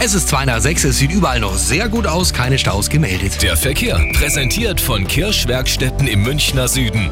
Es ist 2 nach 6, es sieht überall noch sehr gut aus, keine Staus gemeldet. Der Verkehr präsentiert von Kirschwerkstätten im Münchner Süden.